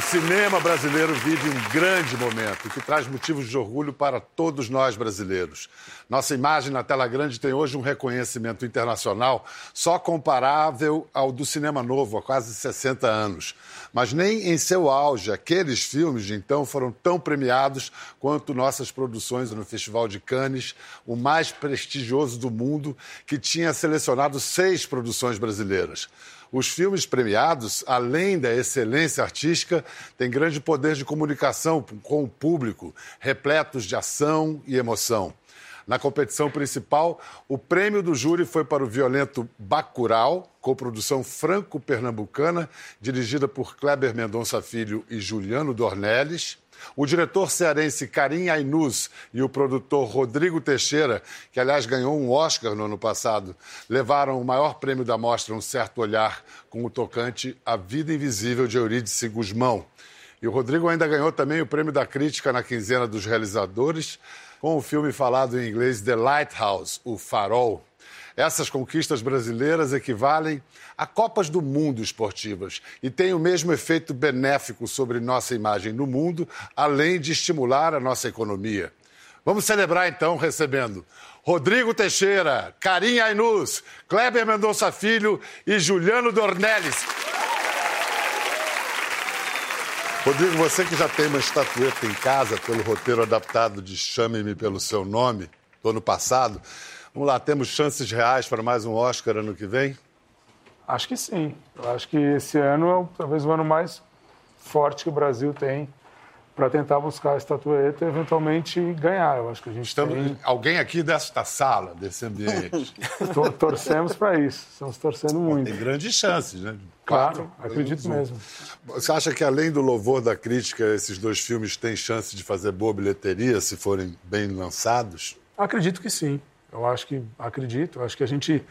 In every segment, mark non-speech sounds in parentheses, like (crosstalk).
O cinema brasileiro vive um grande momento que traz motivos de orgulho para todos nós brasileiros. Nossa imagem na tela grande tem hoje um reconhecimento internacional só comparável ao do cinema novo há quase 60 anos. Mas nem em seu auge aqueles filmes de então foram tão premiados quanto nossas produções no Festival de Cannes, o mais prestigioso do mundo, que tinha selecionado seis produções brasileiras. Os filmes premiados, além da excelência artística, têm grande poder de comunicação com o público, repletos de ação e emoção. Na competição principal, o prêmio do júri foi para o violento Bacurau, coprodução franco-pernambucana, dirigida por Kleber Mendonça Filho e Juliano Dornelles. O diretor cearense Karim Ainuz e o produtor Rodrigo Teixeira, que aliás ganhou um Oscar no ano passado, levaram o maior prêmio da mostra Um Certo Olhar com o tocante A Vida Invisível de Eurídice Guzmão. E o Rodrigo ainda ganhou também o prêmio da crítica na quinzena dos realizadores com o filme falado em inglês The Lighthouse, O Farol. Essas conquistas brasileiras equivalem a Copas do Mundo esportivas e têm o mesmo efeito benéfico sobre nossa imagem no mundo, além de estimular a nossa economia. Vamos celebrar então recebendo Rodrigo Teixeira, Karim Ainus, Kleber Mendonça Filho e Juliano Dornelles. Rodrigo, você que já tem uma estatueta em casa pelo roteiro adaptado de Chame-me pelo seu nome do ano passado, vamos lá, temos chances reais para mais um Oscar ano que vem? Acho que sim. Eu acho que esse ano é talvez o ano mais forte que o Brasil tem para tentar buscar a estatueta e eventualmente ganhar. Eu acho que a gente Estamos, tem... Alguém aqui desta sala, desse ambiente? (laughs) Torcemos para isso. Estamos torcendo muito. Tem grandes chances, né? Claro, acredito mesmo. Você acha que além do louvor da crítica, esses dois filmes têm chance de fazer boa bilheteria se forem bem lançados? Acredito que sim. Eu acho que acredito. Eu acho que a gente,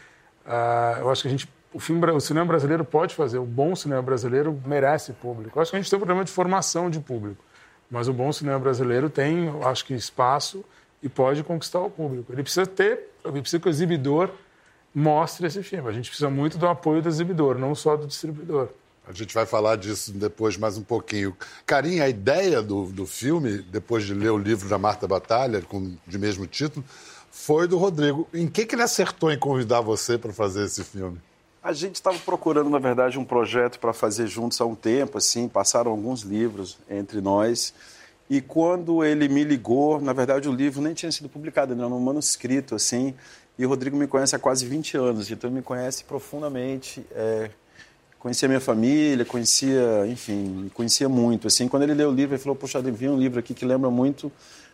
uh, eu acho que a gente, o filme, o cinema brasileiro pode fazer. O bom cinema brasileiro merece público. Eu acho que a gente tem um problema de formação de público. Mas o bom cinema brasileiro tem, eu acho que, espaço e pode conquistar o público. Ele precisa ter, ele precisa que o exibidor mostre esse filme. A gente precisa muito do apoio do exibidor, não só do distribuidor. A gente vai falar disso depois mais um pouquinho. Karim, a ideia do, do filme, depois de ler o livro da Marta Batalha, com, de mesmo título, foi do Rodrigo. Em que, que ele acertou em convidar você para fazer esse filme? A gente estava procurando, na verdade, um projeto para fazer juntos há um tempo, assim, passaram alguns livros entre nós. E quando ele me ligou, na verdade o livro nem tinha sido publicado, era um manuscrito, assim. E o Rodrigo me conhece há quase 20 anos, então ele me conhece profundamente. É, conhecia minha família, conhecia, enfim, conhecia muito. Assim, quando ele leu o livro, ele falou: Poxa, vi um livro aqui que lembra muito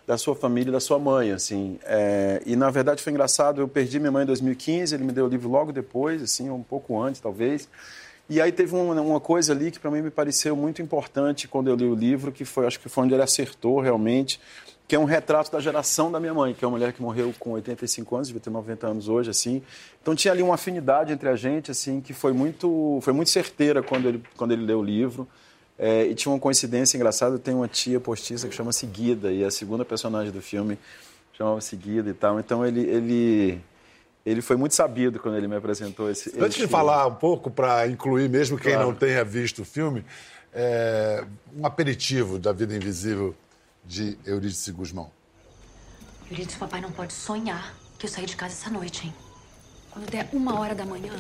da sua família, da sua mãe, assim. É, e na verdade foi engraçado, eu perdi minha mãe em 2015, ele me deu o livro logo depois, assim, um pouco antes, talvez. E aí teve uma, uma coisa ali que para mim me pareceu muito importante quando eu li o livro, que foi, acho que foi onde ele acertou realmente, que é um retrato da geração da minha mãe, que é uma mulher que morreu com 85 anos, devia ter 90 anos hoje, assim. Então tinha ali uma afinidade entre a gente, assim, que foi muito, foi muito certeira quando ele, quando ele leu o livro. É, e tinha uma coincidência engraçada, tenho uma tia postiça que chama-se Guida, e a segunda personagem do filme chamava-se Guida e tal. Então ele, ele, ele foi muito sabido quando ele me apresentou esse Antes esse de falar um pouco, para incluir mesmo quem claro. não tenha visto o filme, é, um aperitivo da Vida Invisível de Eurídice Guzmão. Eurídice, papai não pode sonhar que eu saí de casa essa noite, hein? Quando der uma hora da manhã,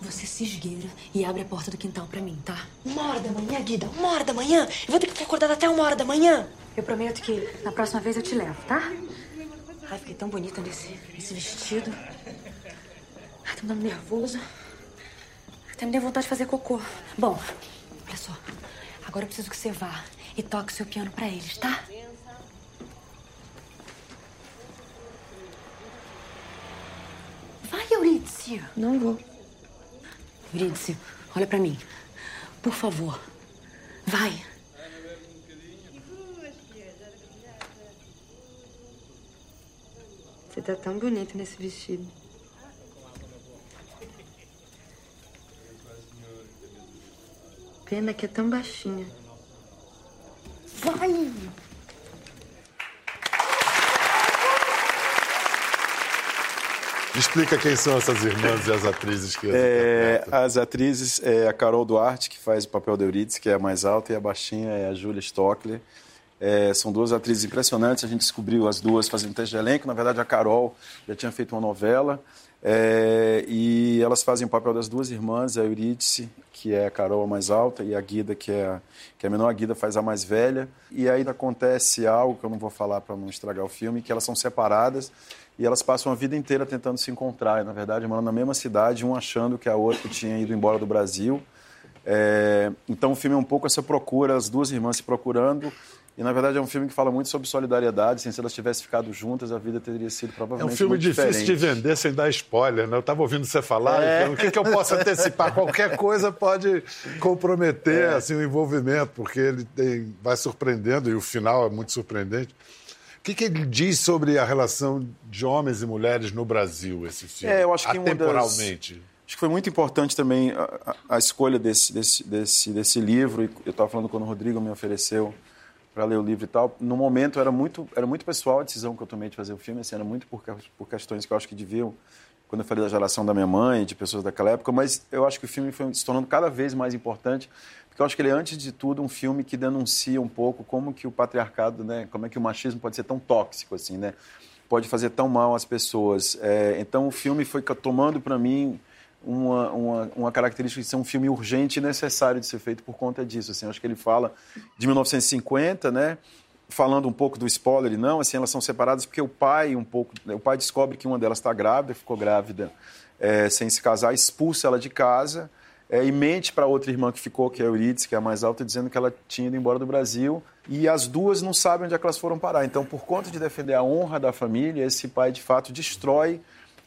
você se esgueira e abre a porta do quintal pra mim, tá? Uma hora da manhã, Guida? Uma hora da manhã? Eu vou ter que ficar acordada até uma hora da manhã? Eu prometo que na próxima vez eu te levo, tá? Ai, fiquei tão bonita nesse, nesse vestido. Ai, tá me dando nervoso. Até me deu vontade de fazer cocô. Bom, olha só. Agora eu preciso que você vá e toque seu piano pra eles, tá? Vai, Eurídice. Não vou. Eurídice, olha pra mim. Por favor. Vai. Você tá tão bonita nesse vestido. Pena que é tão baixinha. Vai! Explica quem são essas irmãs e as atrizes que é, As atrizes é a Carol Duarte, que faz o papel de Euridice, que é a mais alta, e a baixinha é a Júlia Stockler. É, são duas atrizes impressionantes, a gente descobriu as duas fazendo teste de elenco. Na verdade, a Carol já tinha feito uma novela. É, e elas fazem o papel das duas irmãs, a Eurídice, que é a Carol a mais alta, e a Guida, que é a, que é a menor. A Guida faz a mais velha. E aí acontece algo que eu não vou falar para não estragar o filme, que elas são separadas e elas passam a vida inteira tentando se encontrar. E, na verdade, moram na mesma cidade, um achando que a outra tinha ido embora do Brasil. É, então o filme é um pouco essa procura, as duas irmãs se procurando e, na verdade, é um filme que fala muito sobre solidariedade. Assim, se elas tivessem ficado juntas, a vida teria sido provavelmente É um filme difícil diferente. de vender sem dar spoiler, né? Eu estava ouvindo você falar, é. então, o que, que eu posso antecipar? (laughs) Qualquer coisa pode comprometer é. assim, o envolvimento, porque ele tem, vai surpreendendo e o final é muito surpreendente. O que, que, ele diz sobre a relação de homens e mulheres no Brasil, esse filme? É, eu acho que Temporalmente. Das... Acho que foi muito importante também a, a escolha desse, desse, desse, desse livro. Eu estava falando quando o Rodrigo me ofereceu para ler o livro e tal. No momento era muito era muito pessoal a decisão que eu tomei de fazer o filme, assim, era muito por, por questões que eu acho que deviam quando eu falei da geração da minha mãe, de pessoas daquela época, mas eu acho que o filme foi se tornando cada vez mais importante, porque eu acho que ele é antes de tudo um filme que denuncia um pouco como que o patriarcado, né, como é que o machismo pode ser tão tóxico assim, né? Pode fazer tão mal às pessoas. É, então o filme foi tomando para mim uma, uma, uma, característica de ser um filme urgente e necessário de ser feito por conta disso. Assim, acho que ele fala de 1950, né? Falando um pouco do spoiler, não, assim, elas são separadas porque o pai um pouco, o pai descobre que uma delas está grávida, ficou grávida é, sem se casar, expulsa ela de casa é, e mente para outra irmã que ficou, que é a Euridice, que é a mais alta, dizendo que ela tinha ido embora do Brasil e as duas não sabem onde é elas foram parar. Então, por conta de defender a honra da família, esse pai de fato destrói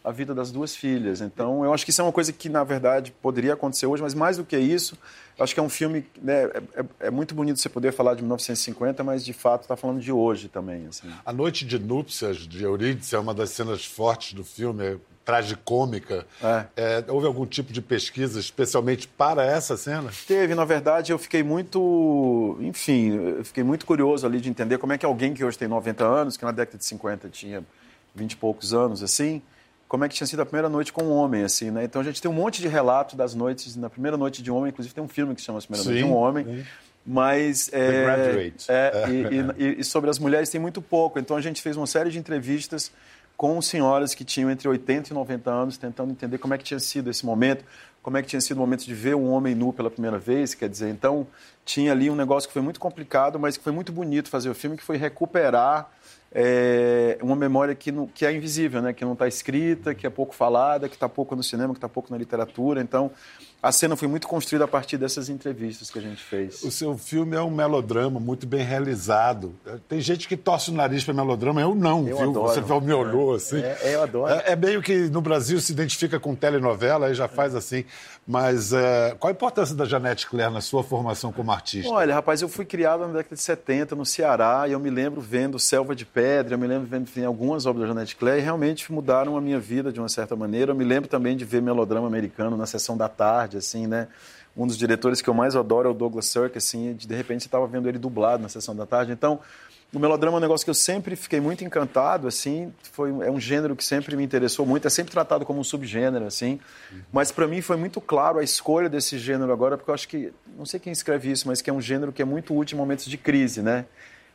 a vida das duas filhas. Então, eu acho que isso é uma coisa que, na verdade, poderia acontecer hoje, mas mais do que isso, acho que é um filme. Né, é, é, é, muito bonito você poder falar de 1950, mas de fato está falando de hoje também. Assim. A Noite de Núpcias de Eurídice é uma das cenas fortes do filme. É tragicômica. É. É, houve algum tipo de pesquisa especialmente para essa cena? Teve, na verdade, eu fiquei muito, enfim, eu fiquei muito curioso ali de entender como é que alguém que hoje tem 90 anos, que na década de 50 tinha 20 e poucos anos, assim, como é que tinha sido a primeira noite com um homem, assim, né? Então a gente tem um monte de relato das noites, na primeira noite de um homem, inclusive tem um filme que se chama A Primeira Sim, Noite de um Homem. Sim. Mas. É, é, e, e, e, sobre as mulheres tem muito pouco. Então a gente fez uma série de entrevistas com senhoras que tinham entre 80 e 90 anos, tentando entender como é que tinha sido esse momento, como é que tinha sido o momento de ver um homem nu pela primeira vez. Quer dizer, então tinha ali um negócio que foi muito complicado, mas que foi muito bonito fazer o filme, que foi recuperar é uma memória que, não, que é invisível, né? que não está escrita, que é pouco falada, que está pouco no cinema, que está pouco na literatura. Então, a cena foi muito construída a partir dessas entrevistas que a gente fez. O seu filme é um melodrama muito bem realizado. Tem gente que torce o nariz para melodrama, eu não, eu viu? Adoro. Você me olhou assim. É, é, eu adoro. É, é, meio que no Brasil se identifica com telenovela, aí já faz assim. Mas é, qual a importância da Janete Claire na sua formação como artista? Olha, rapaz, eu fui criado na década de 70 no Ceará e eu me lembro vendo Selva de Pedra, eu me lembro vendo enfim, algumas obras da Janete Claire e realmente mudaram a minha vida de uma certa maneira. Eu me lembro também de ver melodrama americano na sessão da tarde assim, né? Um dos diretores que eu mais adoro é o Douglas Sirk, assim, de, de repente você estava vendo ele dublado na sessão da tarde. Então, o melodrama é um negócio que eu sempre fiquei muito encantado, assim, foi é um gênero que sempre me interessou muito, é sempre tratado como um subgênero, assim. Mas para mim foi muito claro a escolha desse gênero agora, porque eu acho que não sei quem escreve isso, mas que é um gênero que é muito útil em momentos de crise, né?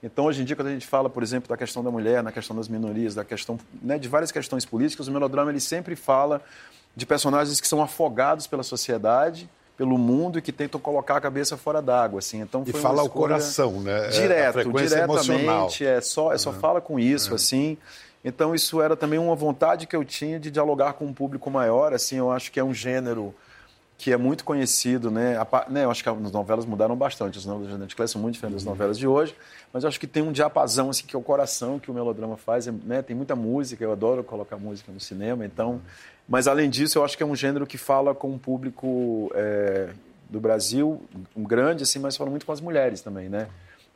Então, hoje em dia, quando a gente fala, por exemplo, da questão da mulher, na questão das minorias, da questão né, de várias questões políticas, o melodrama ele sempre fala de personagens que são afogados pela sociedade, pelo mundo e que tentam colocar a cabeça fora d'água, assim. Então e fala o coração, né? É, Direto, diretamente, emocional. é só é só uhum. fala com isso, uhum. assim. Então isso era também uma vontade que eu tinha de dialogar com um público maior, assim. Eu acho que é um gênero que é muito conhecido, né? A, né eu acho que as novelas mudaram bastante, as novelas da Janet Clay são muito diferentes das uhum. novelas de hoje, mas eu acho que tem um diapasão assim que é o coração que o melodrama faz, né? Tem muita música, eu adoro colocar música no cinema, então mas, além disso, eu acho que é um gênero que fala com um público é, do Brasil, um grande, assim, mas fala muito com as mulheres também, né?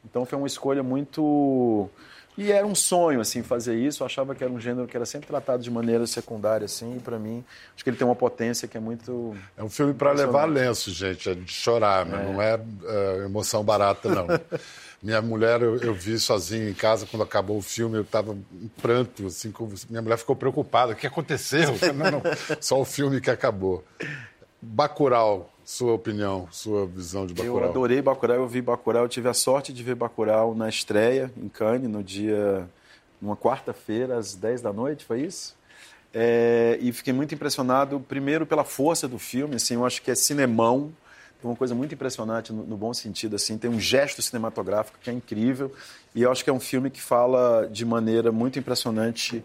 Então, foi uma escolha muito... E era um sonho, assim, fazer isso. Eu achava que era um gênero que era sempre tratado de maneira secundária, assim, e para mim, acho que ele tem uma potência que é muito. É um filme para levar lenço, gente, é de chorar, né? é. não é, é emoção barata, não. (laughs) Minha mulher, eu, eu, vi sozinho em casa, quando acabou o filme, eu estava em pranto, assim, minha mulher ficou preocupada. O que aconteceu? Não, não, só o filme que acabou. Bacurau, sua opinião, sua visão de Bacurau? Eu adorei Bacurau, eu vi Bacurau, eu tive a sorte de ver Bacurau na estreia, em Cannes, no dia... numa quarta-feira, às 10 da noite, foi isso? É, e fiquei muito impressionado, primeiro pela força do filme, assim, eu acho que é cinemão, tem uma coisa muito impressionante no, no, bom sentido, assim, tem um gesto cinematográfico que é incrível, e eu acho que é um filme que fala de maneira muito impressionante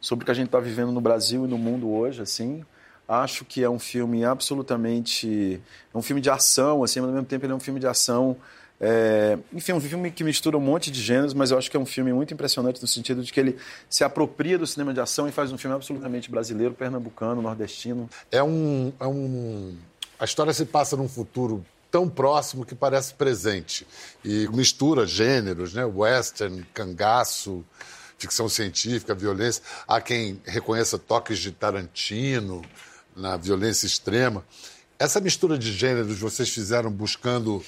sobre o que a gente está vivendo no Brasil e no mundo hoje, assim, acho que é um filme absolutamente, é um filme de ação, assim, mas ao mesmo tempo ele é um filme de ação é, enfim, um filme que mistura um monte de gêneros, mas eu acho que é um filme muito impressionante no sentido de que ele se apropria do cinema de ação e faz um filme absolutamente brasileiro, pernambucano, nordestino. É um, é um... A história se passa num futuro tão próximo que parece presente e mistura gêneros, né? Western, cangaço, ficção científica, violência. Há quem reconheça toques de Tarantino na violência extrema. Essa mistura de gêneros vocês fizeram buscando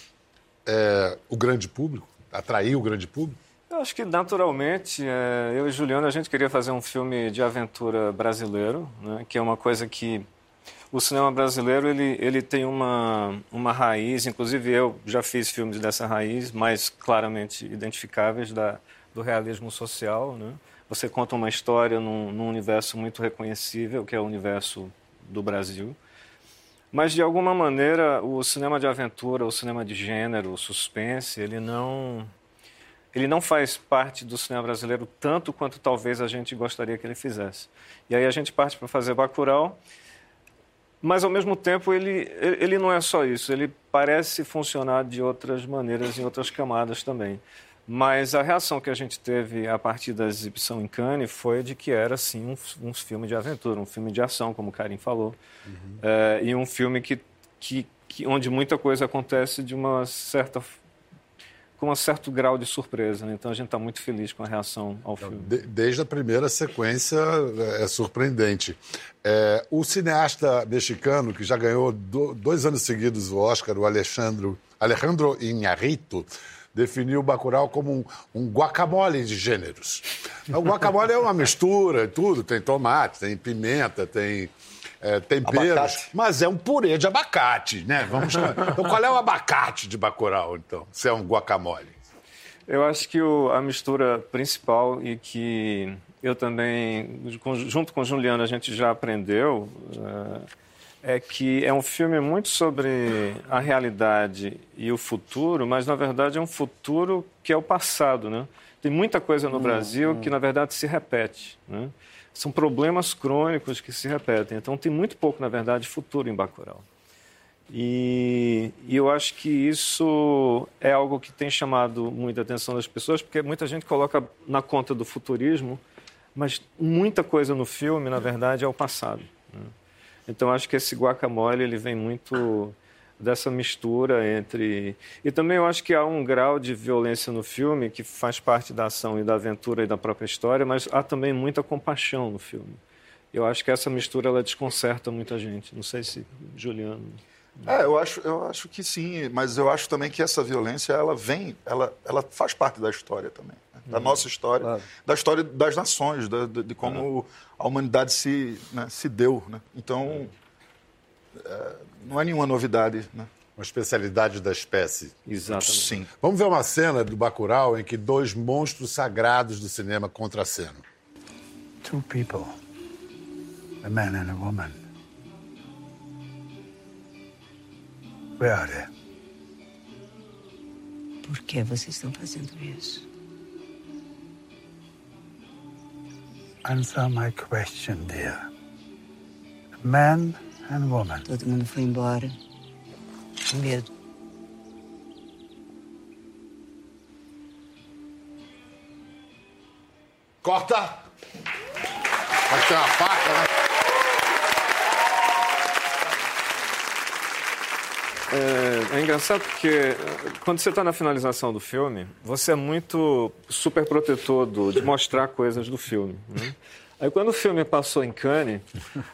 é, o grande público? Atrair o grande público? Eu acho que naturalmente, é, eu e Juliano, a gente queria fazer um filme de aventura brasileiro, né, que é uma coisa que o cinema brasileiro ele, ele tem uma, uma raiz, inclusive eu já fiz filmes dessa raiz, mais claramente identificáveis da, do realismo social. Né? Você conta uma história num, num universo muito reconhecível, que é o universo do Brasil. Mas, de alguma maneira, o cinema de aventura, o cinema de gênero, o suspense, ele não, ele não faz parte do cinema brasileiro tanto quanto talvez a gente gostaria que ele fizesse. E aí a gente parte para fazer Bacurau, mas, ao mesmo tempo, ele, ele não é só isso. Ele parece funcionar de outras maneiras, em outras camadas também. Mas a reação que a gente teve a partir da exibição em Cannes foi de que era, sim, um, um filme de aventura, um filme de ação, como o Karim falou. Uhum. É, e um filme que, que, que, onde muita coisa acontece de uma certa com um certo grau de surpresa. Né? Então a gente está muito feliz com a reação ao filme. De, desde a primeira sequência é, é surpreendente. É, o cineasta mexicano que já ganhou do, dois anos seguidos o Oscar, o Alejandro, Alejandro Iñárritu, definiu o Bacurau como um, um guacamole de gêneros. O guacamole é uma mistura, tudo, tem tomate, tem pimenta, tem é, temperos, abacate. mas é um purê de abacate, né? Vamos chamar. Então, qual é o abacate de Bacurau, então, se é um guacamole? Eu acho que o, a mistura principal e que eu também, junto com o Juliano, a gente já aprendeu, uh, é que é um filme muito sobre a realidade e o futuro, mas na verdade é um futuro que é o passado, né? Tem muita coisa no hum, Brasil hum. que na verdade se repete, né? São problemas crônicos que se repetem. Então tem muito pouco, na verdade, futuro em Bacurau. E, e, eu acho que isso é algo que tem chamado muita atenção das pessoas, porque muita gente coloca na conta do futurismo, mas muita coisa no filme, na verdade, é o passado. Né? Então acho que esse guacamole ele vem muito dessa mistura entre e também eu acho que há um grau de violência no filme que faz parte da ação e da aventura e da própria história, mas há também muita compaixão no filme. Eu acho que essa mistura ela desconcerta muita gente. Não sei se Juliano. É, eu acho, eu acho que sim, mas eu acho também que essa violência ela vem, ela, ela faz parte da história também? Da hum, nossa história, claro. da história das nações, da, de, de, como a humanidade se, né, se deu. Né? Então, é, não é nenhuma novidade. Né? Uma especialidade da espécie. Exatamente. Sim. Vamos ver uma cena do Bacurau em que dois monstros sagrados do cinema contracenam. Two people, a man and a woman. Where are they? Por que vocês estão fazendo isso? Answer my question, dear. Man and woman. Todo mundo foi embora. Com medo. Corta! Pode ter uma faca, né? É, é, engraçado porque eh, quando você está na finalização do filme, você é muito super protetor do, de mostrar coisas do filme. Né? Aí quando o filme passou em Cannes,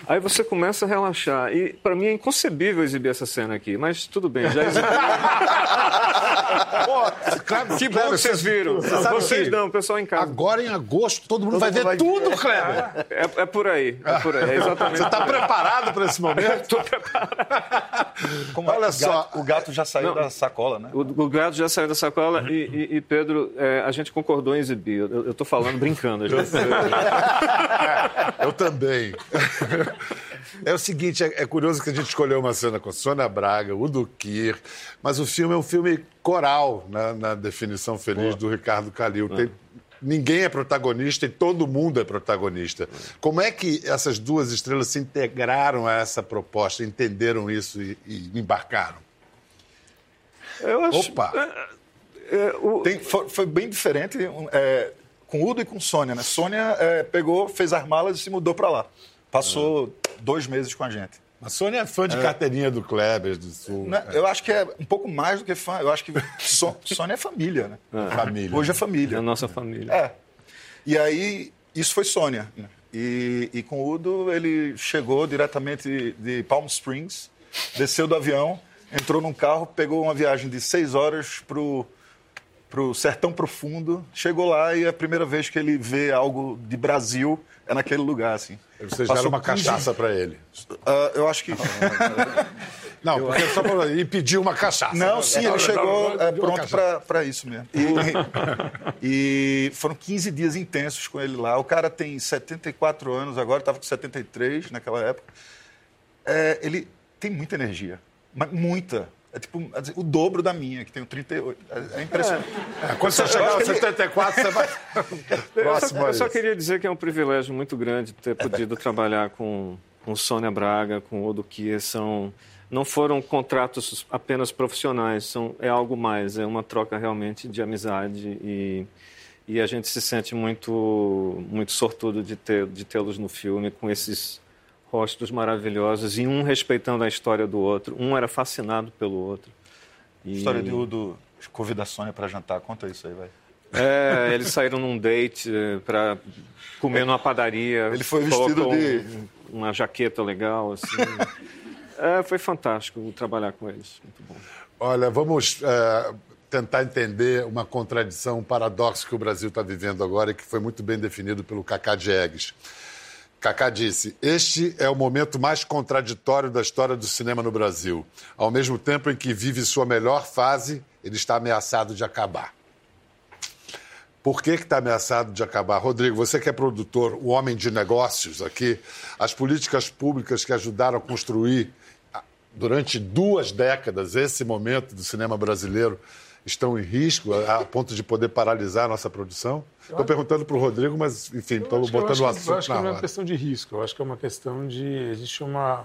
aí você começa a relaxar. E para mim é inconcebível exibir essa cena aqui, mas tudo bem, já exibi. (laughs) Pô, Kleber, que bom que vocês viram. você sabe Vocês que não, o pessoal em casa. Agora em agosto todo mundo Todo vai mundo ver vai tudo. Kleber. É, é por aí, é por aí, é exatamente. Você está preparado para esse momento? (laughs) Estou preparado. Como Olha o só. gato- o gato já saiu Não. da sacola, né? O, o gato já saiu da sacola e, e- e, Pedro, é, a gente concordou em exibir. Eu estou falando brincando. a gente- (laughs) (laughs) Eu também. (laughs) É o seguinte, é, é curioso que a gente escolheu uma cena com Sônia Braga, Udo Kier, mas o filme é um filme coral, né, na definição feliz do Ricardo Calil. Tem- ninguém é protagonista e todo mundo é protagonista. Como é que essas duas estrelas se integraram a essa proposta, entenderam isso e, e embarcaram? Eu acho. Opa! é, o- Tem- foi, foi bem diferente é, com Udo e com Sônia, né? Sônia é, pegou, fez as malas e se mudou para lá. Passou dois meses com a gente. A Sônia é fã de carteirinha do Kleber, do Sul. Né? Eu acho que é um pouco mais do que fã. Eu acho que (laughs) Sô- Sônia é família, né? Família. Hoje é é família. a nossa família. É. E aí, isso foi Sônia. né? E, e com o Udo, ele chegou diretamente de Palm Springs, desceu do avião, entrou num carro, pegou uma viagem de seis horas pro, pro sertão profundo, chegou lá e é a primeira vez que ele vê algo de Brasil é naquele lugar, assim. Vocês Passou deram uma 15 cachaça para ele. Ah, eu acho que... (laughs) Não, porque só pra... E pediu uma cachaça. Não, sim, ele chegou é, pronto para isso mesmo. E, (laughs) e foram 15 dias intensos com ele lá. O cara tem 74 anos agora, estava com 73 naquela época. É, ele tem muita energia, mas muita. É tipo assim, o dobro da minha, que tenho 38. É, é impressionante. É, quando você chegar aos 74, você vai. Eu Próximo só, a eu só queria dizer que é um privilégio muito grande ter podido trabalhar com, com Sônia Braga, com Odo Kia. São, não foram contratos apenas profissionais, são, é algo mais, é uma troca realmente de amizade e, e a gente se sente muito, muito sortudo de ter de tê-los no filme com esses rostos maravilhosos e um respeitando a história do outro. Um era fascinado pelo outro. E- História de Udo convida a Sônia para jantar. Conta isso aí, vai. é, eles saíram num date para comer numa padaria. Ele foi vestido de- um- uma jaqueta legal, assim. É, foi fantástico trabalhar com eles. Muito bom. Olha, vamos é, tentar entender uma contradição, um paradoxo que o Brasil está vivendo agora e que foi muito bem definido pelo Cacá Diegues. Cacá disse: Este é o momento mais contraditório da história do cinema no Brasil. Ao mesmo tempo em que vive sua melhor fase, ele está ameaçado de acabar. Por que está ameaçado de acabar? Rodrigo, você que é produtor, o homem de negócios aqui, as políticas públicas que ajudaram a construir ah, durante duas décadas esse momento do cinema brasileiro estão em risco a a ponto de poder paralisar a nossa produção? Estou perguntando para o Rodrigo, mas, enfim, estou eu botando o que- Eu assunto acho que na não é uma questão de risco, eu acho que é uma questão de. Existe uma.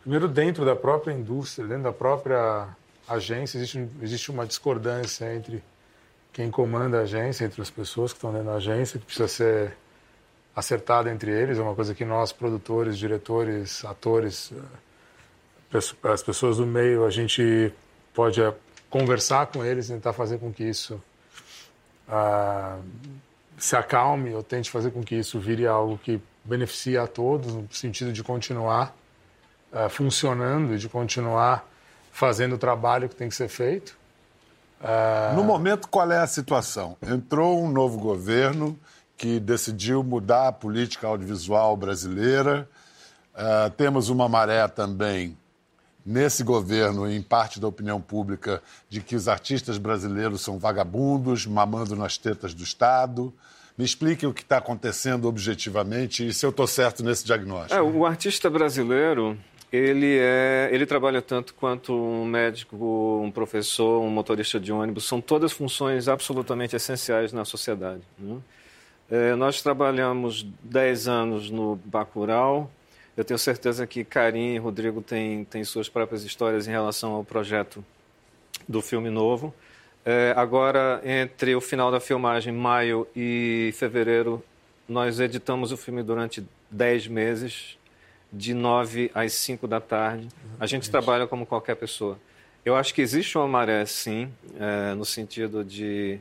Primeiro, dentro da própria indústria, dentro da própria agência, existe, existe uma discordância entre quem comanda a agência, entre as pessoas que estão dentro da agência, que precisa ser acertada entre eles. É uma coisa que nós, produtores, diretores, atores, eh, as pessoas do meio, a gente pode eh, conversar com eles, tentar fazer com que isso ah, se acalme ou tente fazer com que isso vire algo que beneficie a todos, no sentido de continuar ah, funcionando e de continuar fazendo o trabalho que tem que ser feito. Ah, No momento, qual é a situação? Entrou um novo governo que decidiu mudar a política audiovisual brasileira. Temos uma maré também nesse governo, e em parte da opinião pública, de que os artistas brasileiros são vagabundos, mamando nas tetas do Estado. Me explique o que está acontecendo objetivamente e se eu estou certo nesse diagnóstico. É, o artista brasileiro, ele é, ele trabalha tanto quanto um médico, um professor, um motorista de ônibus, são todas funções absolutamente essenciais na sociedade. né? É, nós trabalhamos 10 anos no Bacurau. Eu tenho certeza que Karim e Rodrigo têm, têm suas próprias histórias em relação ao projeto do filme novo. É, agora, entre o final da filmagem, maio e fevereiro, nós editamos o filme durante 10 meses, de 9 às 5 da tarde. A gente trabalha como qualquer pessoa. Eu acho que existe uma maré, sim, é, no sentido de,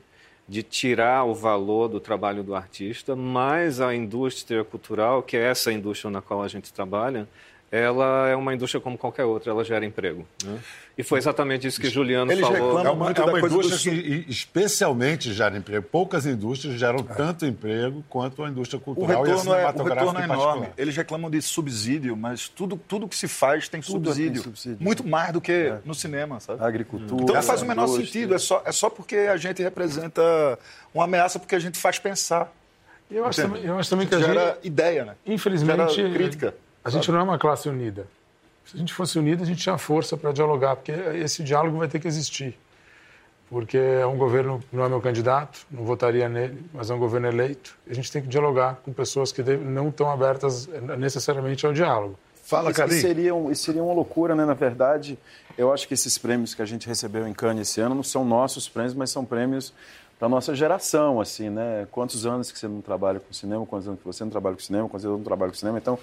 de tirar o valor do trabalho do artista, mas a indústria cultural, que é essa indústria na qual a gente trabalha, ela é uma indústria como qualquer outra, ela gera emprego. Né? E foi exatamente isso que Juliano Eles falou. reclamam É uma, muito é da uma coisa indústria do que especialmente gera emprego. Poucas indústrias geram tanto emprego quanto a indústria O cultural e a retorno, é, o cinematográfica retorno é enorme. Eles reclamam de subsídio, mas tudo, tudo que se faz tem Tudo subsídio. tem subsídio. Muito mais do que no cinema, sabe? A agricultura. Então não faz o menor indústria. sentido. É só, é só porque a gente representa uma ameaça, porque a gente faz pensar. E eu acho, também, eu acho também que a Gera gente, ideia, né? infelizmente, Gera crítica. A gente não é uma classe unida. Se a gente fosse unido, a gente tinha força para dialogar, porque esse diálogo vai ter que existir. Porque é um governo, não é meu candidato, não votaria nele, mas é um governo eleito. A gente tem que dialogar com pessoas que não estão abertas eh, necessariamente ao diálogo. Fala, Isso seria, isso seria uma loucura, né? Na verdade, eu acho que esses prêmios que a gente recebeu em Cannes esse ano não são nossos prêmios, mas são prêmios da nossa geração, assim, né? Quantos anos que você não trabalha com cinema, quantos anos que você não trabalha com cinema, quantos anos eu não trabalho com cinema. Então,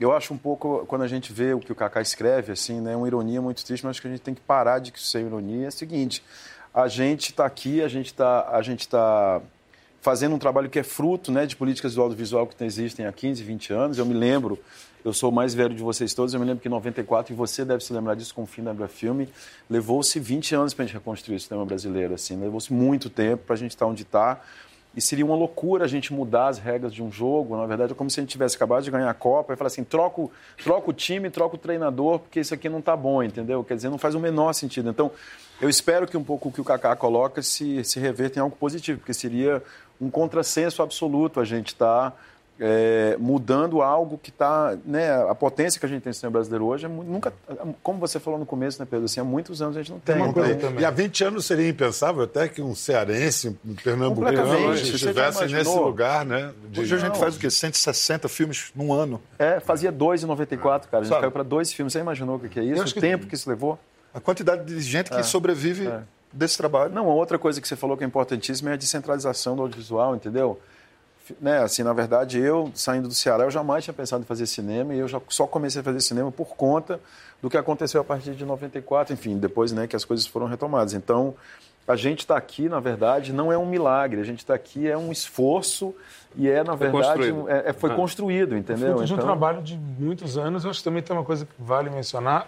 eu acho um pouco, quando a gente vê o que o Kaká escreve, assim, né? Uma ironia muito triste, mas acho que a gente tem que parar de ser ironia. É o seguinte, a gente está aqui, a gente está... Tá fazendo um trabalho que é fruto né, de políticas do audiovisual que existem há 15, 20 anos. Eu me lembro, eu sou o mais velho de vocês todos, eu me lembro que em 94, e você deve se lembrar disso com o fim da Filme, levou-se 20 anos para a gente reconstruir o cinema brasileiro. Assim, levou-se muito tempo para a gente estar onde está. E seria uma loucura a gente mudar as regras de um jogo. Na verdade, é como se a gente tivesse acabado de ganhar a Copa e falar assim: troca, o- troca o time, troca o treinador, porque isso aqui não está bom, entendeu? Quer dizer, não faz o menor sentido. Então, eu espero que um pouco o que o Kaká coloca se, se reverta em algo positivo, porque seria um contrassenso absoluto a gente estar mudando algo que está. Né, a potência que a gente tem no cinema brasileiro hoje é mu- nunca. Como você falou no começo, né, Pedro? Assim, há muitos anos a gente não tem. uma coisa também. E há 20 anos seria impensável até que um cearense, um pernambucano estivesse nesse lugar, né? de- Hoje a gente Não. faz o quê? 160 filmes num ano. É, fazia dois em 94, cara. A gente Sabe? caiu para dois filmes. Você imaginou o que que é isso? O que- tempo que isso levou? A quantidade de gente que sobrevive desse trabalho. Não, outra coisa que você falou que é importantíssima é a descentralização do audiovisual, entendeu? Né, assim, na verdade, eu, saindo do Ceará, eu jamais tinha pensado em fazer cinema e eu já só comecei a fazer cinema por conta do que aconteceu a partir de 94, enfim, depois né, que as coisas foram retomadas. Então, a gente está aqui, na verdade, não é um milagre, a gente está aqui é um esforço e é, na verdade, construído. é- é- foi Ah. construído, entendeu? Fruto de um Então- trabalho de muitos anos. Eu acho que também tem uma coisa que vale mencionar.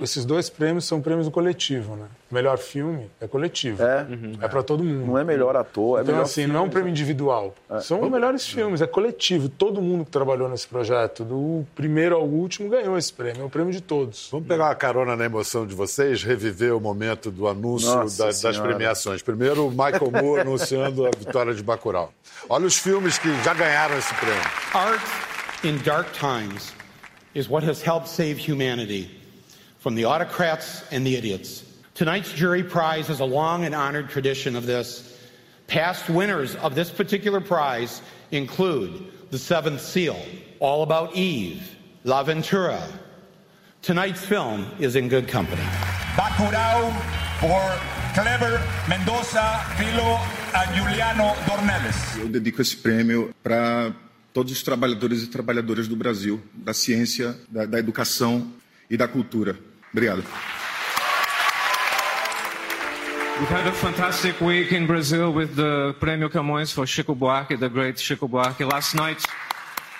Esses dois prêmios são prêmios do coletivo, né? Melhor filme é coletivo. É. É para todo mundo. Não é melhor ator, é Então, melhor assim, não é um prêmio individual. São os melhores filmes, é coletivo. Todo mundo que trabalhou nesse projeto, do primeiro ao último, ganhou esse prêmio. É o prêmio de todos. Vamos pegar uma carona na emoção de vocês, reviver o momento do anúncio da- das premiações. Primeiro, o Michael Moore (laughs) anunciando a vitória de Bacurau. Olha os filmes que já ganharam esse prêmio. Art in dark times is what has helped save humanity from the autocrats and the idiots. Tonight's jury prize has a long and honored tradition of this. Past winners of this particular prize include The Seventh Seal, All About Eve, La Ventura. Tonight's film is in good company. Bacurau for Clever Mendoza, Filo and Juliano Dornelles. Eu dedico esse prêmio para todos os trabalhadores e trabalhadoras do Brasil, da ciência, da, da educação e da cultura. Obrigado. We've had a fantastic week in Brazil with the Prêmio Camões for Chico Buarque, the great Chico Buarque. Last night,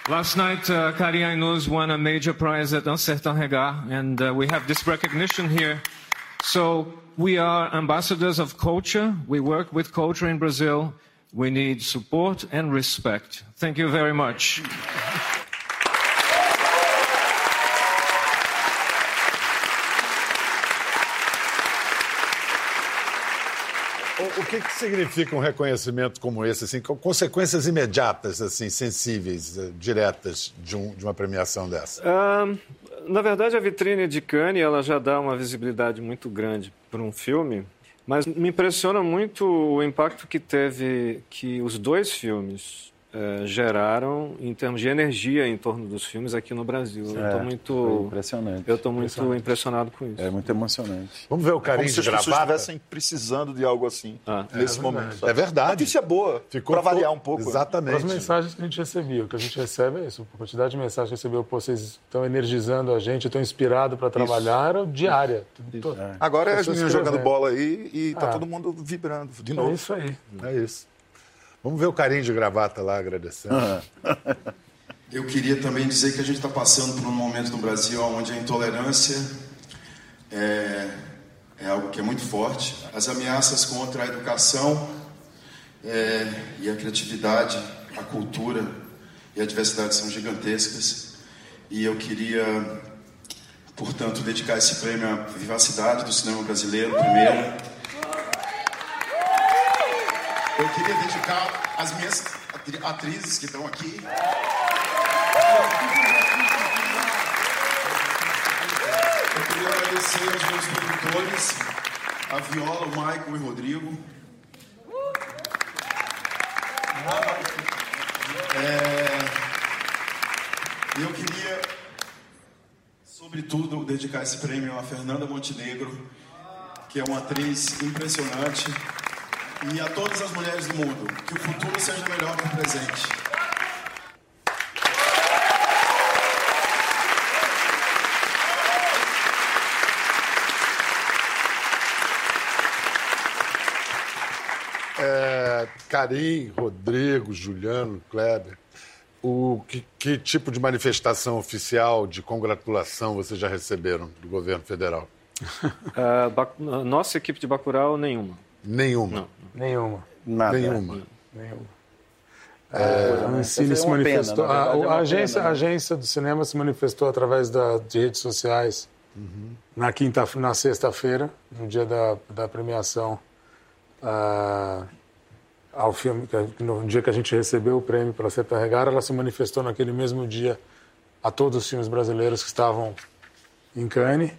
last night, uh, Karim Ainuz won a major prize at Un Certain Regard, and uh, we have this recognition here. So we are ambassadors of culture. We work with culture in Brazil. We need support and respect. Thank you very much. O, que, que significa um reconhecimento como esse, assim, com consequências imediatas, assim, sensíveis, eh, diretas de, um- de uma premiação dessa? Ah, na verdade, a vitrine de Cannes ela já dá uma visibilidade muito grande para um filme, mas me impressiona muito o impacto que teve que os dois filmes eh, geraram em termos de energia em torno dos filmes aqui no Brasil. eu É, estou foi muito impressionante. Eu estou muito impressionado com isso. É muito emocionante. Vamos ver o É como carinho se de as pessoas gravata? estivessem precisando de algo assim Ah, nesse é momento. verdade. sabe? É verdade. Notícia boa, Ficou para variar um pouco. né? Exatamente. As mensagens que a gente recebia, o que a gente recebe é isso. A quantidade de mensagens que recebeu, pô, vocês estão energizando a gente, estão inspirados para trabalhar, era diária. Tô- Agora é as pessoas meninas jogando bola aí e tá Ah. todo mundo vibrando de É novo. isso aí. É isso. Vamos ver o carinho de gravata lá, agradecendo. (laughs) Eu queria também dizer que a gente está passando por um momento no Brasil onde a intolerância é, é algo que é muito forte. As ameaças contra a educação é, e a criatividade, a cultura e a diversidade são gigantescas. E eu queria, portanto, dedicar esse prêmio à vivacidade do cinema brasileiro, primeiro. Queria dedicar às minhas atri- atrizes que estão aqui. Eu queria agradecer aos meus produtores, a Viola, o Michael e o Rodrigo. É, eu queria, sobretudo, dedicar esse prêmio a Fernanda Montenegro, que é uma atriz impressionante, e a todas as mulheres do mundo. Que o futuro seja melhor que o presente. É, Karim, Rodrigo, Juliano, Kleber, o que, que tipo de manifestação oficial de congratulação vocês já receberam do governo federal? (laughs) Bac- nossa equipe de Bacurau, nenhuma. Nenhuma. Nenhuma. Nada. Nenhuma. Nenhuma. É, A Essa se é pena, manifestou. na verdade, a, é a agência, pena, a né? agência do cinema se manifestou através da, de redes sociais na quinta, na sexta-feira, no dia da, da premiação, ah, ao filme, que- no dia que a gente recebeu o prêmio pela Serta Regar, ela se manifestou naquele mesmo dia a todos os filmes brasileiros que estavam em Cannes.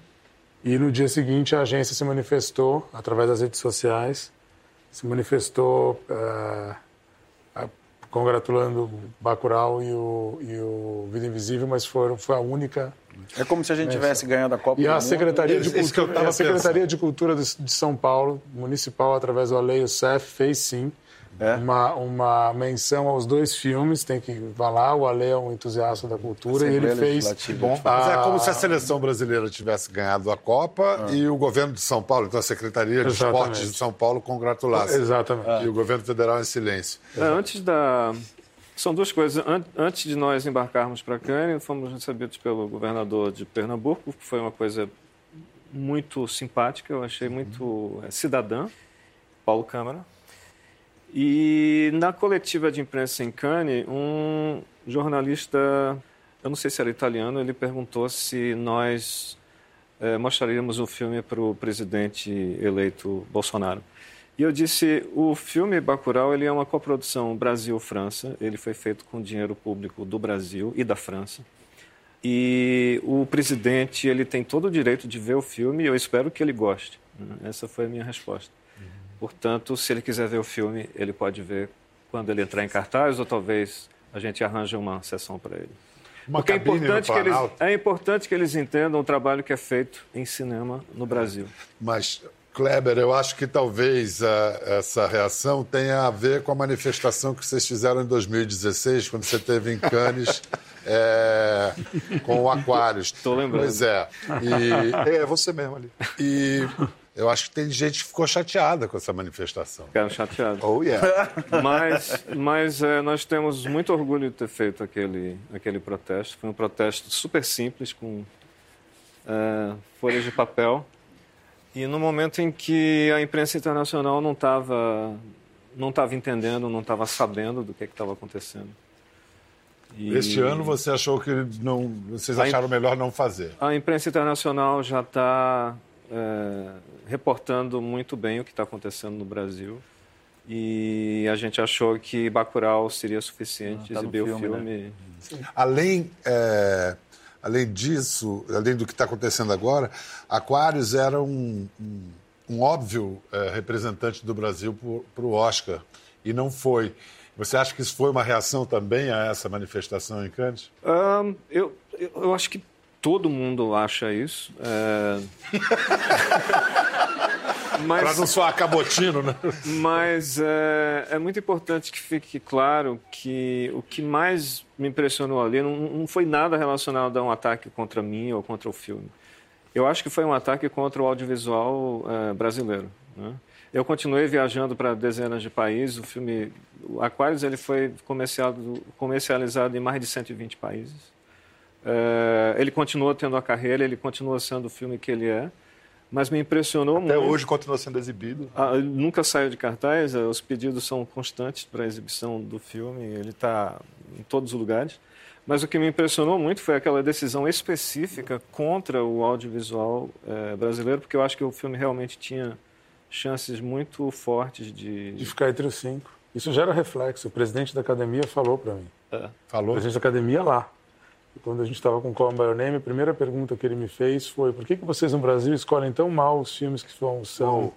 E no dia seguinte a agência se manifestou através das redes sociais, se manifestou ah, congratulando o Bacurau e o, e o Vida Invisível, mas foram, foi a única. É como se a gente tivesse ganhado a Copa E do a. Secretaria de Cultura, a Secretaria de Cultura de, de São Paulo, municipal, através do Aleio CEF, fez sim É? uma, uma menção aos dois filmes. Tem que lá, o Ale é um entusiasta da cultura e ele fez. Bom, mas é como se a seleção brasileira tivesse ganhado a Copa e o governo de São Paulo, então a Secretaria de Exatamente. Esportes de São Paulo, congratulasse. Exatamente. E o governo federal em silêncio. É, antes da. São duas coisas. An- Antes de nós embarcarmos para Cannes, fomos recebidos pelo governador de Pernambuco, que foi uma coisa muito simpática, eu achei muito é, cidadã, Paulo Câmara. E na coletiva de imprensa em Cannes, um jornalista, eu não sei se era italiano, ele perguntou se nós eh, mostraríamos o filme para o presidente eleito Bolsonaro. E eu disse, o filme Bacurau ele é uma coprodução Brasil-França, ele foi feito com dinheiro público do Brasil e da França. E o presidente ele tem todo o direito de ver o filme e eu espero que ele goste. Essa foi a minha resposta. Portanto, se ele quiser ver o filme, ele pode ver quando ele entrar em cartaz ou talvez a gente arranje uma sessão para ele. Uma Porque é importante, que eles, é importante que eles entendam o trabalho que é feito em cinema no Brasil. Mas, Kleber, eu acho que talvez ah, essa reação tenha a ver com a manifestação que vocês fizeram em 2016, quando você esteve em Cannes é, (laughs) com o Aquários. Estou lembrando. Pois é. E, É, você mesmo ali. e eu acho que tem gente que ficou chateada com essa manifestação. Ficaram chateados. Oh, yeah. (laughs) Mas, mas é, nós temos muito orgulho de ter feito aquele, aquele protesto. Foi um protesto super simples, com é, folhas de papel. E no momento em que a imprensa internacional não estava não estava entendendo, não estava sabendo do que estava acontecendo. E Este ano você achou que não, vocês acharam melhor não fazer. A imprensa internacional já está é, reportando muito bem o que está acontecendo no Brasil. E a gente achou que Bacurau seria suficiente Ah, tá exibir o filme, filme. Além, é, além disso, além do que está acontecendo agora, Aquários era um, um, um óbvio é, representante do Brasil para o Oscar, e não foi. Você acha que isso foi uma reação também a essa manifestação em Cannes? Um, eu, eu, eu, acho que todo mundo acha isso. É... (laughs) Mas, Para não soar cabotino, né? Mas é, é, muito importante que fique claro que o que mais me impressionou ali não, não foi nada relacionado a um ataque contra mim ou contra o filme. Eu acho que foi um ataque contra o audiovisual é, brasileiro. Né? Eu continuei viajando para dezenas de países. O filme o Aquarius ele foi comercializado, comercializado em mais de 120 países. É, ele continuou tendo a carreira, ele continua sendo o filme que ele é mas me impressionou Até muito. Até hoje continua sendo exibido. Ah, nunca saiu de cartaz, eh, os pedidos são constantes para a exibição do filme, ele está em todos os lugares. Mas o que me impressionou muito foi aquela decisão específica contra o audiovisual eh, brasileiro, porque eu acho que o filme realmente tinha chances muito fortes de... De ficar entre os cinco. Isso gera reflexo. O presidente da academia falou para mim. É. Falou? O presidente da academia lá. Quando a gente estava com Call My Name, a primeira pergunta que ele me fez foi por que, que vocês no Brasil escolhem tão mal os filmes que são, são,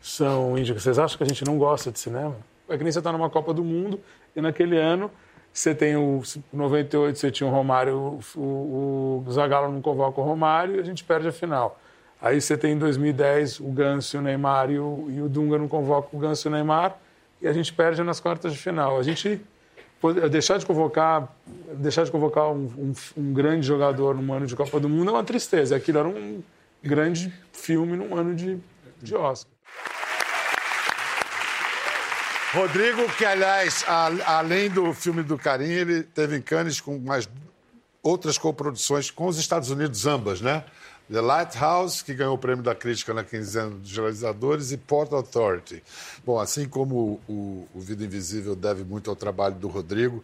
são índios? Vocês acham que a gente não gosta de cinema? É que nem você está numa Copa do Mundo e naquele ano você tem o 98, você tinha o Romário, o, o, o Zagallo não convoca o Romário e a gente perde a final. Aí você tem em 2010 o Ganso, o Neymar e o, e o Dunga não convoca o Ganso e o Neymar e a gente perde nas quartas de final. A gente deixar de convocar, deixar de convocar um, um, um, grande jogador num ano de Copa do Mundo é uma tristeza. Aquilo era um grande filme num ano de, de Oscar. Rodrigo, que aliás, a, além do filme do Carim, ele teve em Cannes com mais outras coproduções com os Estados Unidos, ambas, né? The Lighthouse, que ganhou o prêmio da crítica na quinzena dos realizadores, e Port Authority. Bom, assim como o, o Vida Invisível deve muito ao trabalho do Rodrigo,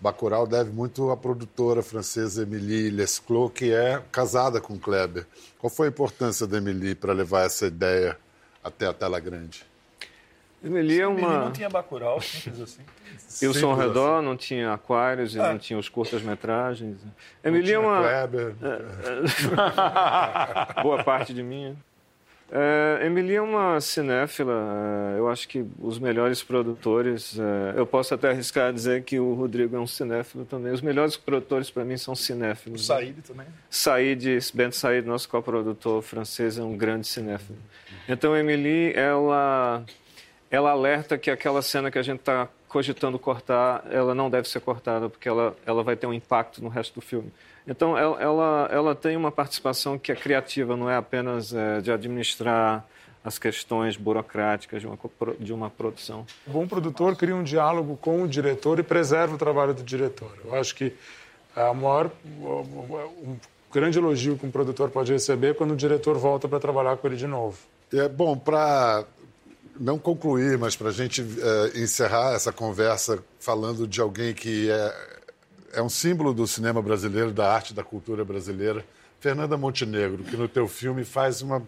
Bacurau deve muito à produtora francesa Emilie Lesclos, que é casada com Kleber. Qual foi a importância da Emilie para levar essa ideia até a tela grande? Emily é uma. não tinha Bacurau, simples assim. E o Som Redor assim. não tinha Aquários e ah. não tinha os curtas-metragens. Emily é uma. Kleber. É, (laughs) é... Boa parte de mim. É, Emily é uma cinéfila. É, eu acho que os melhores produtores. É, eu posso até arriscar dizer que o Rodrigo é um cinéfilo também. Os melhores produtores para mim são cinéfilos. O Said também. Said, Ben Said, nosso coprodutor francês, é um grande cinéfilo. Então, Emily, ela ela alerta que aquela cena que a gente está cogitando cortar, ela não deve ser cortada, porque ela, ela vai ter um impacto no resto do filme. Então, ela, ela, ela tem uma participação que é criativa, não é apenas é, de administrar as questões burocráticas de uma, de uma produção. O bom produtor cria um diálogo com o diretor e preserva o trabalho do diretor. Eu acho que a maior, um grande elogio que um produtor pode receber é quando o diretor volta para trabalhar com ele de novo. É bom para não concluir, mas para a gente é, encerrar essa conversa falando de alguém que é, é um símbolo do cinema brasileiro, da arte, da cultura brasileira, Fernanda Montenegro, que no teu filme faz uma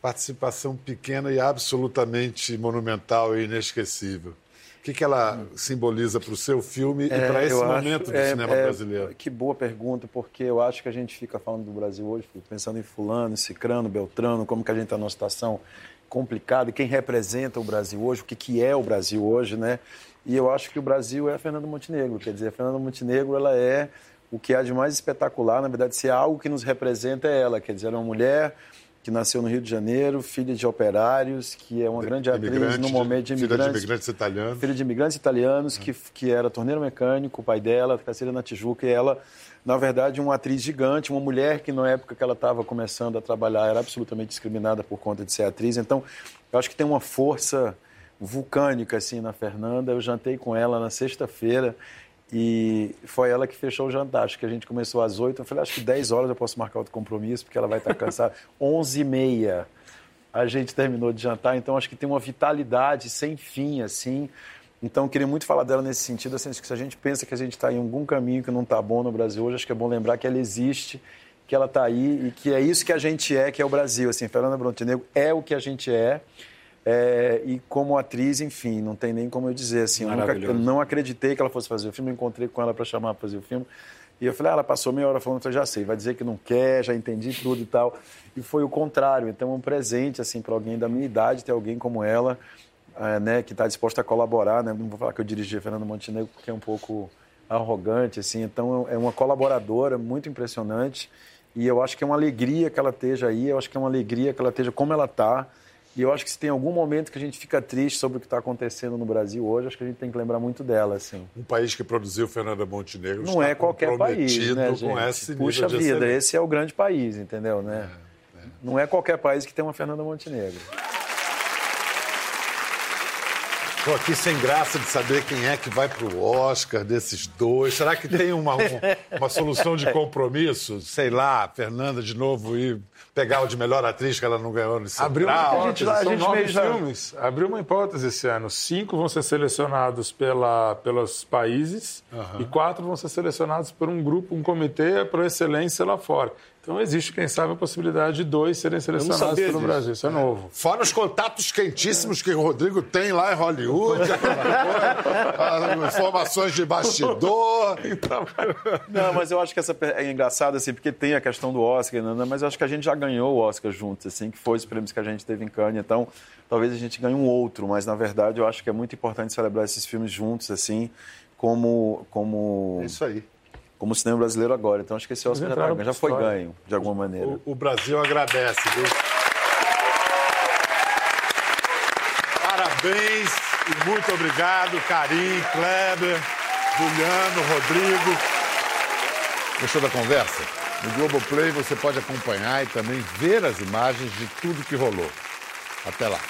participação pequena e absolutamente monumental e inesquecível. O que, que ela simboliza para o seu filme é, e para esse momento acho, do é, cinema é, brasileiro? Que boa pergunta, porque eu acho que a gente fica falando do Brasil hoje, pensando em fulano, cicrano, beltrano, como que a gente está numa situação complicado, quem representa o Brasil hoje, o que, que é o Brasil hoje, né? E eu acho que o Brasil é a Fernanda Montenegro, quer dizer, a Fernanda Montenegro, ela é o que há de mais espetacular, na verdade, se algo que nos representa é ela, quer dizer, ela é uma mulher que nasceu no Rio de Janeiro, filha de operários, que é uma de, grande atriz no momento de imigrantes. Filha de imigrantes italianos. Filha de imigrantes italianos, que, que era torneiro mecânico, o pai dela, caseira na Tijuca, e ela na verdade, uma atriz gigante, uma mulher que na época que ela estava começando a trabalhar era absolutamente discriminada por conta de ser atriz. Então, eu acho que tem uma força vulcânica assim na Fernanda. Eu jantei com ela na sexta-feira e foi ela que fechou o jantar. Acho que a gente começou às oito. Eu falei, acho que dez horas eu posso marcar outro compromisso, porque ela vai estar cansada. (laughs) Onze e meia a gente terminou de jantar. Então, acho que tem uma vitalidade sem fim, assim. Então, eu queria muito falar dela nesse sentido, assim, que se a gente pensa que a gente está em algum caminho que não está bom no Brasil hoje, acho que é bom lembrar que ela existe, que ela está aí e que é isso que a gente é, que é o Brasil. Assim, Fernanda Montenegro é o que a gente é. É, e como atriz, enfim, não tem nem como eu dizer assim. Eu, nunca, eu, não acreditei que ela fosse fazer o filme, eu encontrei com ela para chamar para fazer o filme. E eu falei, ah, ela passou meia hora falando, eu já sei, vai dizer que não quer, já entendi tudo e tal. E foi o contrário. Então, é um presente assim para alguém da minha idade ter alguém como ela é, né, que está disposta a colaborar, né? Não vou falar que eu dirigi a Fernanda Montenegro porque é um pouco arrogante, assim. Então é uma colaboradora muito impressionante e eu acho que é uma alegria que ela esteja aí. Eu acho que é uma alegria que ela esteja como ela está. E eu acho que se tem algum momento que a gente fica triste sobre o que está acontecendo no Brasil hoje, acho que a gente tem que lembrar muito dela, assim. Um país que produziu Fernanda Montenegro não é qualquer país, né, gente? Puxa vida, excelência. esse é o grande país, entendeu, né? É, é. Não é qualquer país que tem uma Fernanda Montenegro. Estou aqui sem graça de saber quem é que vai para o Oscar desses dois. Será que tem uma, uma solução de compromisso? Sei lá, Fernanda de novo ir pegar o de melhor atriz que ela não ganhou nesse Abriu uma hipótese, a gente, são nove filmes. Abriu uma hipótese esse ano. Cinco vão ser selecionados pela, pelos países uhum. e quatro vão ser selecionados por um grupo, um comitê para excelência lá fora. Então existe, quem sabe, a possibilidade de dois serem selecionados pelo disso. Brasil. Isso é novo. Fora os contatos quentíssimos que o Rodrigo tem lá em Hollywood, (laughs) informações de bastidor. (laughs) (laughs) Não, mas eu acho que essa é engraçado, assim, porque tem a questão do Oscar, né? mas eu acho que a gente já ganhou o Oscar juntos, assim, que foi os prêmios que a gente teve em Cannes. Então, talvez a gente ganhe um outro, mas na verdade eu acho que é muito importante celebrar esses filmes juntos, assim, como. como... É isso aí como o cinema brasileiro agora. Então acho que esse Oscar já, tá, já foi ganho, de alguma maneira. O, o Brasil agradece, viu? Parabéns e muito obrigado, Karim, Kleber, Juliano, Rodrigo. Gostou da conversa? No Globoplay você pode acompanhar e também ver as imagens de tudo que rolou. Até lá.